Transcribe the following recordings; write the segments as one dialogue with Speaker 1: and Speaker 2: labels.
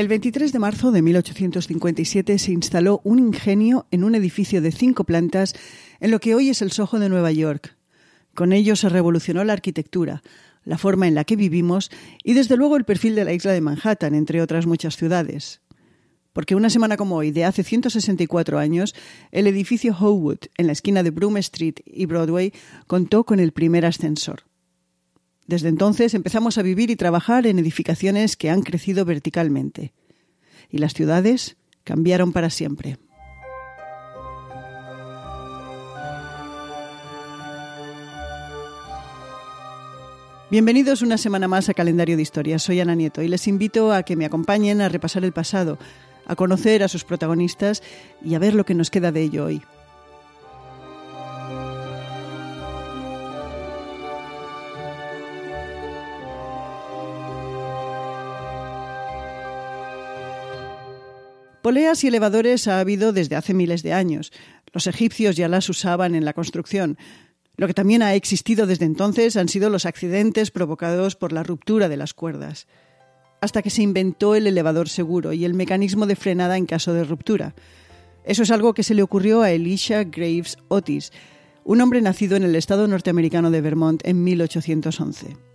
Speaker 1: El 23 de marzo de 1857 se instaló un ingenio en un edificio de cinco plantas en lo que hoy es el Soho de Nueva York. Con ello se revolucionó la arquitectura, la forma en la que vivimos y desde luego el perfil de la isla de Manhattan, entre otras muchas ciudades. Porque una semana como hoy, de hace 164 años, el edificio Howood, en la esquina de Broome Street y Broadway, contó con el primer ascensor. Desde entonces empezamos a vivir y trabajar en edificaciones que han crecido verticalmente. Y las ciudades cambiaron para siempre. Bienvenidos una semana más a Calendario de Historias. Soy Ana Nieto y les invito a que me acompañen a repasar el pasado, a conocer a sus protagonistas y a ver lo que nos queda de ello hoy. Poleas y elevadores ha habido desde hace miles de años. Los egipcios ya las usaban en la construcción. Lo que también ha existido desde entonces han sido los accidentes provocados por la ruptura de las cuerdas, hasta que se inventó el elevador seguro y el mecanismo de frenada en caso de ruptura. Eso es algo que se le ocurrió a Elisha Graves Otis, un hombre nacido en el estado norteamericano de Vermont en 1811.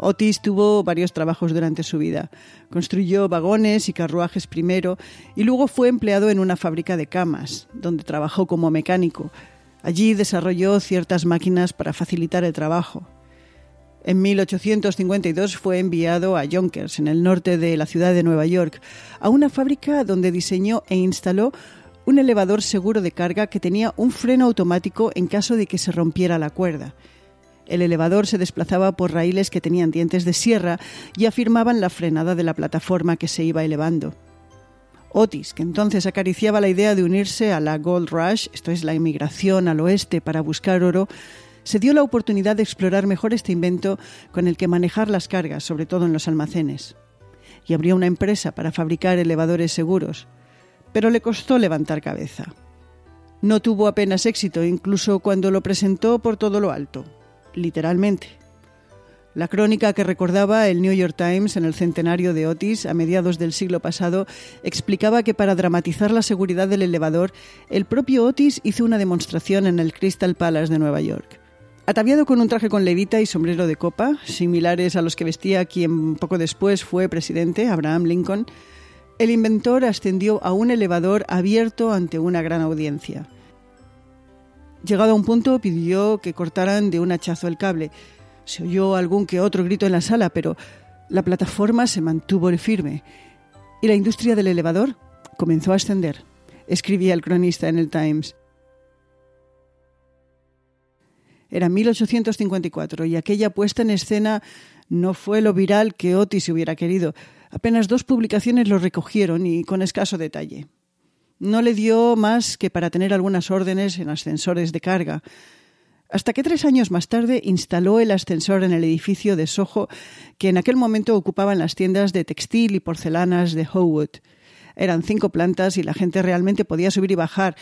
Speaker 1: Otis tuvo varios trabajos durante su vida. Construyó vagones y carruajes primero y luego fue empleado en una fábrica de camas, donde trabajó como mecánico, Allí desarrolló ciertas máquinas para facilitar el trabajo. En 1852 fue enviado a Yonkers, en el norte de la ciudad de Nueva York, a una fábrica donde diseñó e instaló un elevador seguro de carga que tenía un freno automático en caso de que se rompiera la cuerda. El elevador se desplazaba por raíles que tenían dientes de sierra y afirmaban la frenada de la plataforma que se iba elevando. Otis, que entonces acariciaba la idea de unirse a la Gold Rush, esto es la inmigración al oeste para buscar oro, se dio la oportunidad de explorar mejor este invento con el que manejar las cargas, sobre todo en los almacenes. Y abrió una empresa para fabricar elevadores seguros, pero le costó levantar cabeza. No tuvo apenas éxito, incluso cuando lo presentó por todo lo alto, literalmente. La crónica que recordaba el New York Times en el centenario de Otis a mediados del siglo pasado explicaba que para dramatizar la seguridad del elevador, el propio Otis hizo una demostración en el Crystal Palace de Nueva York. Ataviado con un traje con levita y sombrero de copa, similares a los que vestía quien poco después fue presidente, Abraham Lincoln, el inventor ascendió a un elevador abierto ante una gran audiencia. Llegado a un punto, pidió que cortaran de un hachazo el cable, se oyó algún que otro grito en la sala, pero la plataforma se mantuvo firme y la industria del elevador comenzó a ascender, escribía el cronista en el Times. Era 1854 y aquella puesta en escena no fue lo viral que Otis hubiera querido. Apenas dos publicaciones lo recogieron y con escaso detalle. No le dio más que para tener algunas órdenes en ascensores de carga, hasta que tres años más tarde instaló el ascensor en el edificio de Soho que en aquel momento ocupaban las tiendas de textil y porcelanas de Howood. Eran cinco plantas y la gente realmente podía subir y bajar.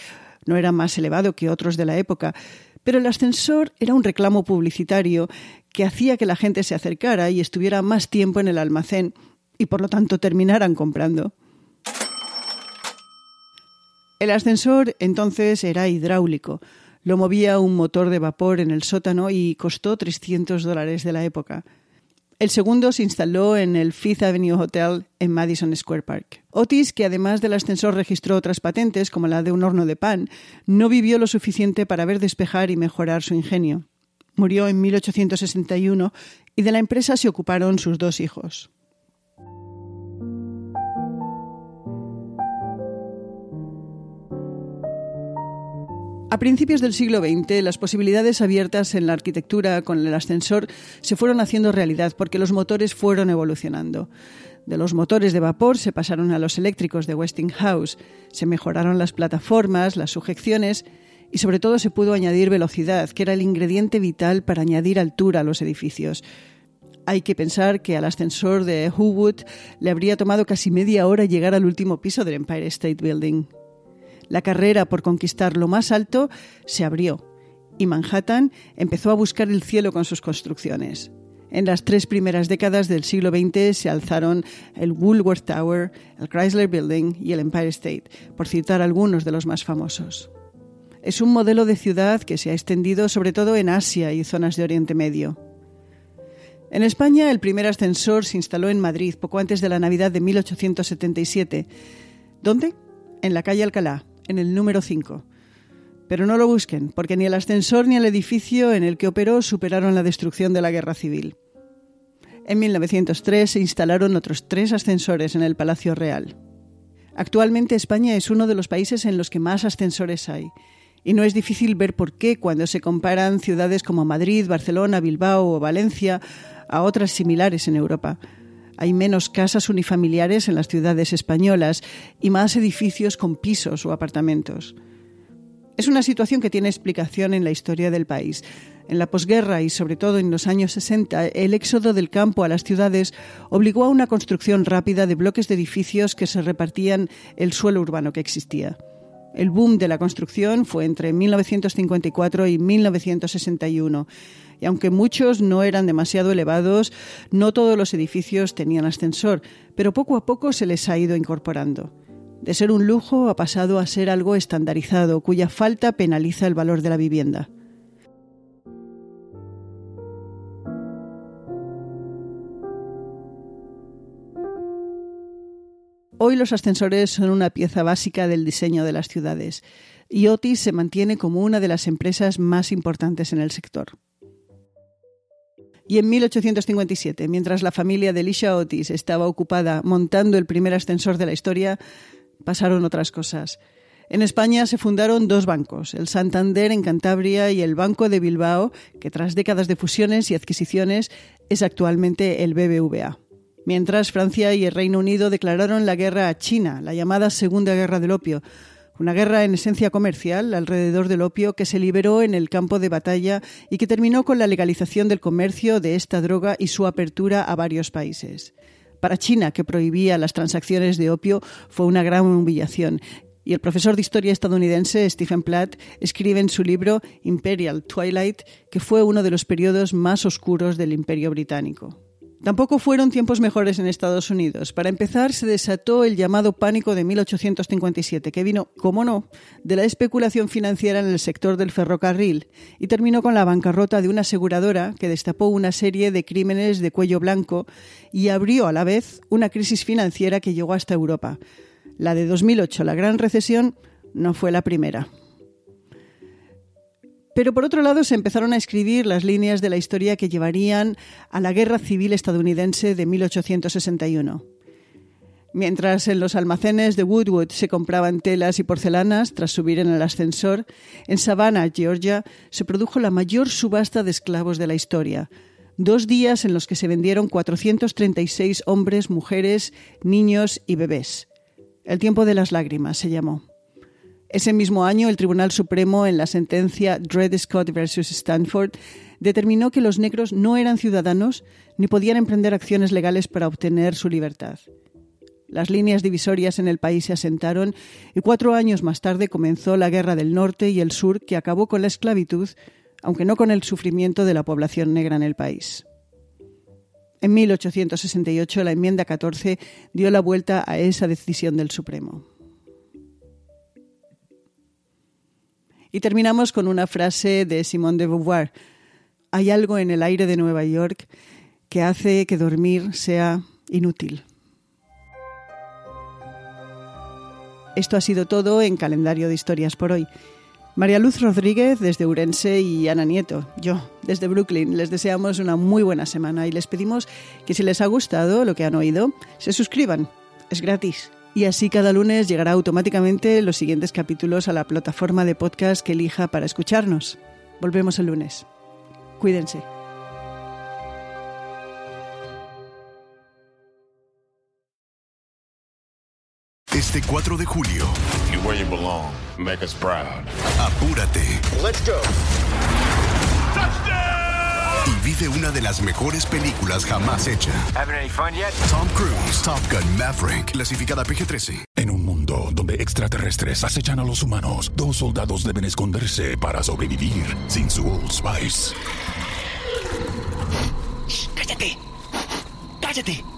Speaker 1: No era más elevado que otros de la época, pero el ascensor era un reclamo publicitario que hacía que la gente se acercara y estuviera más tiempo en el almacén y por lo tanto terminaran comprando. El ascensor entonces era hidráulico lo movía un motor de vapor en el sótano y costó 300 dólares de la época. El segundo se instaló en el Fifth Avenue Hotel en Madison Square Park. Otis, que además del ascensor registró otras patentes, como la de un horno de pan, no vivió lo suficiente para ver despejar y mejorar su ingenio. Murió en 1861 y de la empresa se ocuparon sus dos hijos. A principios del siglo XX, las posibilidades abiertas en la arquitectura con el ascensor se fueron haciendo realidad porque los motores fueron evolucionando. De los motores de vapor se pasaron a los eléctricos de Westinghouse, se mejoraron las plataformas, las sujeciones y sobre todo se pudo añadir velocidad, que era el ingrediente vital para añadir altura a los edificios. Hay que pensar que al ascensor de Hoowood le habría tomado casi media hora llegar al último piso del Empire State Building. La carrera por conquistar lo más alto se abrió y Manhattan empezó a buscar el cielo con sus construcciones. En las tres primeras décadas del siglo XX se alzaron el Woolworth Tower, el Chrysler Building y el Empire State, por citar algunos de los más famosos. Es un modelo de ciudad que se ha extendido sobre todo en Asia y zonas de Oriente Medio. En España, el primer ascensor se instaló en Madrid poco antes de la Navidad de 1877. ¿Dónde? En la calle Alcalá, en el número 5. Pero no lo busquen, porque ni el ascensor ni el edificio en el que operó superaron la destrucción de la Guerra Civil. En 1903 se instalaron otros tres ascensores en el Palacio Real. Actualmente España es uno de los países en los que más ascensores hay. Y no es difícil ver por qué cuando se comparan ciudades como Madrid, Barcelona, Bilbao o Valencia a otras similares en Europa. Hay menos casas unifamiliares en las ciudades españolas y más edificios con pisos o apartamentos. Es una situación que tiene explicación en la historia del país. En la posguerra y sobre todo en los años 60, el éxodo del campo a las ciudades obligó a una construcción rápida de bloques de edificios que se repartían el suelo urbano que existía. El boom de la construcción fue entre 1954 y 1961. Y aunque muchos no eran demasiado elevados, no todos los edificios tenían ascensor, pero poco a poco se les ha ido incorporando. De ser un lujo ha pasado a ser algo estandarizado, cuya falta penaliza el valor de la vivienda. Hoy los ascensores son una pieza básica del diseño de las ciudades y Otis se mantiene como una de las empresas más importantes en el sector. Y en 1857, mientras la familia de Elisha Otis estaba ocupada montando el primer ascensor de la historia, pasaron otras cosas. En España se fundaron dos bancos, el Santander en Cantabria y el Banco de Bilbao, que tras décadas de fusiones y adquisiciones es actualmente el BBVA. Mientras Francia y el Reino Unido declararon la guerra a China, la llamada Segunda Guerra del Opio, una guerra en esencia comercial alrededor del opio que se liberó en el campo de batalla y que terminó con la legalización del comercio de esta droga y su apertura a varios países. Para China, que prohibía las transacciones de opio, fue una gran humillación. Y el profesor de historia estadounidense Stephen Platt escribe en su libro Imperial Twilight que fue uno de los periodos más oscuros del imperio británico. Tampoco fueron tiempos mejores en Estados Unidos. Para empezar, se desató el llamado pánico de 1857, que vino, como no, de la especulación financiera en el sector del ferrocarril y terminó con la bancarrota de una aseguradora que destapó una serie de crímenes de cuello blanco y abrió a la vez una crisis financiera que llegó hasta Europa. La de 2008, la gran recesión, no fue la primera. Pero por otro lado se empezaron a escribir las líneas de la historia que llevarían a la Guerra Civil estadounidense de 1861. Mientras en los almacenes de Woodwood se compraban telas y porcelanas tras subir en el ascensor, en Savannah, Georgia, se produjo la mayor subasta de esclavos de la historia. Dos días en los que se vendieron 436 hombres, mujeres, niños y bebés. El tiempo de las lágrimas se llamó. Ese mismo año, el Tribunal Supremo, en la sentencia Dred Scott versus Stanford, determinó que los negros no eran ciudadanos ni podían emprender acciones legales para obtener su libertad. Las líneas divisorias en el país se asentaron y cuatro años más tarde comenzó la Guerra del Norte y el Sur que acabó con la esclavitud, aunque no con el sufrimiento de la población negra en el país. En 1868 la enmienda 14 dio la vuelta a esa decisión del Supremo. Y terminamos con una frase de Simone de Beauvoir. Hay algo en el aire de Nueva York que hace que dormir sea inútil. Esto ha sido todo en calendario de historias por hoy. María Luz Rodríguez desde Urense y Ana Nieto, yo desde Brooklyn, les deseamos una muy buena semana y les pedimos que si les ha gustado lo que han oído, se suscriban. Es gratis y así cada lunes llegará automáticamente los siguientes capítulos a la plataforma de podcast que elija para escucharnos. Volvemos el lunes. Cuídense.
Speaker 2: Este 4 de julio.
Speaker 3: You where you belong. Make us proud.
Speaker 2: Apúrate.
Speaker 3: Let's go.
Speaker 2: Y vive una de las mejores películas jamás hecha.
Speaker 3: Having any fun yet?
Speaker 2: Tom Cruise, Top Gun Maverick, clasificada PG-13.
Speaker 4: En un mundo donde extraterrestres acechan a los humanos, dos soldados deben esconderse para sobrevivir sin su Old Spice.
Speaker 5: ¡Cállate! ¡Cállate!